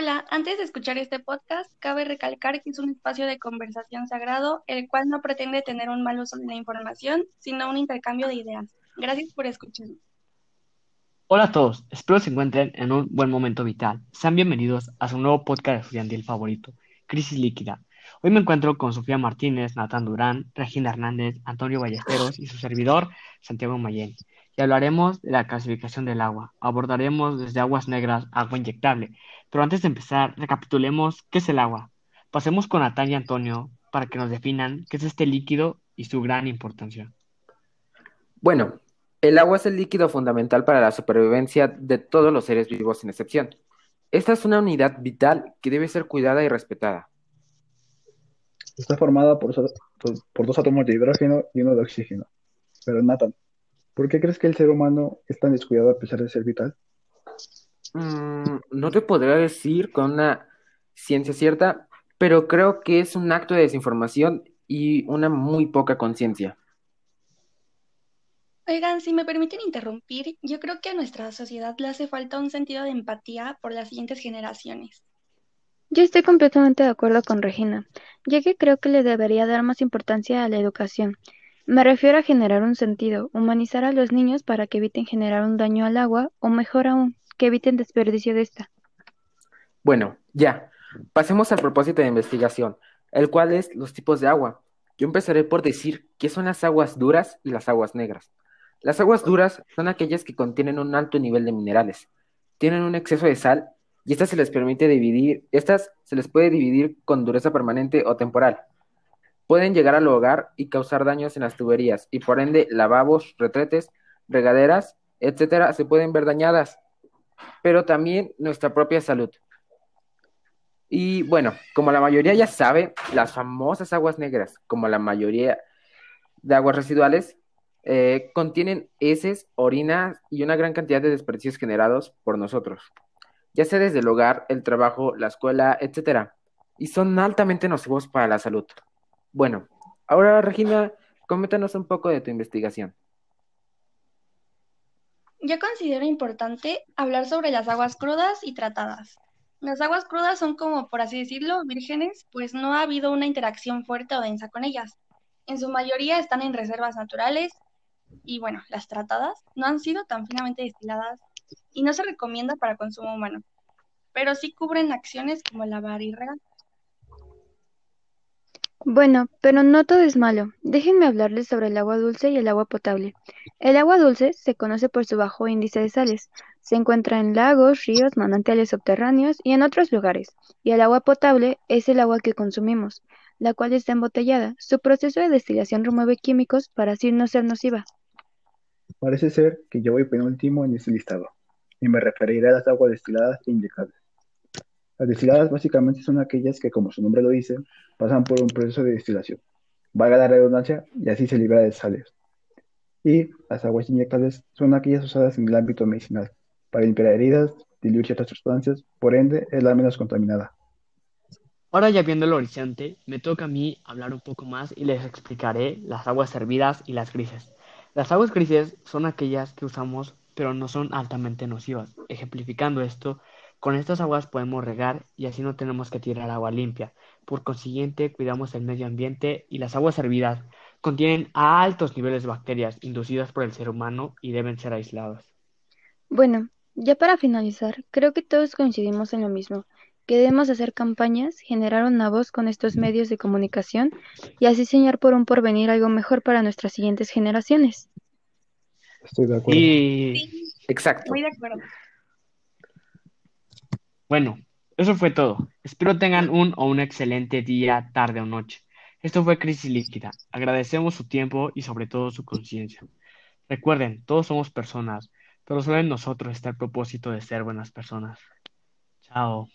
Hola, antes de escuchar este podcast, cabe recalcar que es un espacio de conversación sagrado, el cual no pretende tener un mal uso de la información, sino un intercambio de ideas. Gracias por escucharnos. Hola a todos, espero se encuentren en un buen momento vital. Sean bienvenidos a su nuevo podcast estudiantil favorito, Crisis Líquida. Hoy me encuentro con Sofía Martínez, Natán Durán, Regina Hernández, Antonio Ballesteros y su servidor, Santiago Mayén. Y hablaremos de la clasificación del agua. Abordaremos desde aguas negras a agua inyectable, pero antes de empezar, recapitulemos qué es el agua. Pasemos con Natalia y Antonio para que nos definan qué es este líquido y su gran importancia. Bueno, el agua es el líquido fundamental para la supervivencia de todos los seres vivos sin excepción. Esta es una unidad vital que debe ser cuidada y respetada. Está formada por, por dos átomos de hidrógeno y uno de oxígeno. Pero Nathan, ¿por qué crees que el ser humano es tan descuidado a pesar de ser vital? Mm, no te podría decir con una ciencia cierta, pero creo que es un acto de desinformación y una muy poca conciencia. Oigan, si me permiten interrumpir, yo creo que a nuestra sociedad le hace falta un sentido de empatía por las siguientes generaciones. Yo estoy completamente de acuerdo con Regina, ya que creo que le debería dar más importancia a la educación. Me refiero a generar un sentido, humanizar a los niños para que eviten generar un daño al agua o mejor aún, que eviten desperdicio de esta. Bueno, ya. Pasemos al propósito de investigación, el cual es los tipos de agua. Yo empezaré por decir qué son las aguas duras y las aguas negras. Las aguas duras son aquellas que contienen un alto nivel de minerales, tienen un exceso de sal y estas se les permite dividir, estas se les puede dividir con dureza permanente o temporal. Pueden llegar al hogar y causar daños en las tuberías y por ende lavabos, retretes, regaderas, etcétera, se pueden ver dañadas pero también nuestra propia salud. Y bueno, como la mayoría ya sabe, las famosas aguas negras, como la mayoría de aguas residuales, eh, contienen heces, orina y una gran cantidad de desperdicios generados por nosotros, ya sea desde el hogar, el trabajo, la escuela, etc. Y son altamente nocivos para la salud. Bueno, ahora Regina, coméntanos un poco de tu investigación. Yo considero importante hablar sobre las aguas crudas y tratadas. Las aguas crudas son como, por así decirlo, vírgenes, pues no ha habido una interacción fuerte o densa con ellas. En su mayoría están en reservas naturales y bueno, las tratadas no han sido tan finamente destiladas y no se recomienda para consumo humano, pero sí cubren acciones como lavar y regar. Bueno, pero no todo es malo. Déjenme hablarles sobre el agua dulce y el agua potable. El agua dulce se conoce por su bajo índice de sales. Se encuentra en lagos, ríos, manantiales subterráneos y en otros lugares. Y el agua potable es el agua que consumimos, la cual está embotellada. Su proceso de destilación remueve químicos para así no ser nociva. Parece ser que yo voy penúltimo en este listado, y me referiré a las aguas destiladas e. Las destiladas básicamente son aquellas que, como su nombre lo dice, pasan por un proceso de destilación. Valga la redundancia, y así se libera de sales. Y las aguas inyectables son aquellas usadas en el ámbito medicinal, para limpiar heridas, diluir ciertas sustancias, por ende es la menos contaminada. Ahora ya viendo el horizonte, me toca a mí hablar un poco más y les explicaré las aguas servidas y las grises. Las aguas grises son aquellas que usamos pero no son altamente nocivas. Ejemplificando esto, con estas aguas podemos regar y así no tenemos que tirar agua limpia. Por consiguiente, cuidamos el medio ambiente y las aguas servidas contienen altos niveles de bacterias inducidas por el ser humano y deben ser aisladas. Bueno, ya para finalizar, creo que todos coincidimos en lo mismo, que debemos hacer campañas, generar una voz con estos medios de comunicación y así señalar por un porvenir algo mejor para nuestras siguientes generaciones. Estoy de acuerdo. Sí, Exacto. muy de acuerdo. Bueno, eso fue todo. Espero tengan un o un excelente día, tarde o noche. Esto fue Crisis Líquida. Agradecemos su tiempo y sobre todo su conciencia. Recuerden, todos somos personas, pero solo en nosotros está el propósito de ser buenas personas. Chao.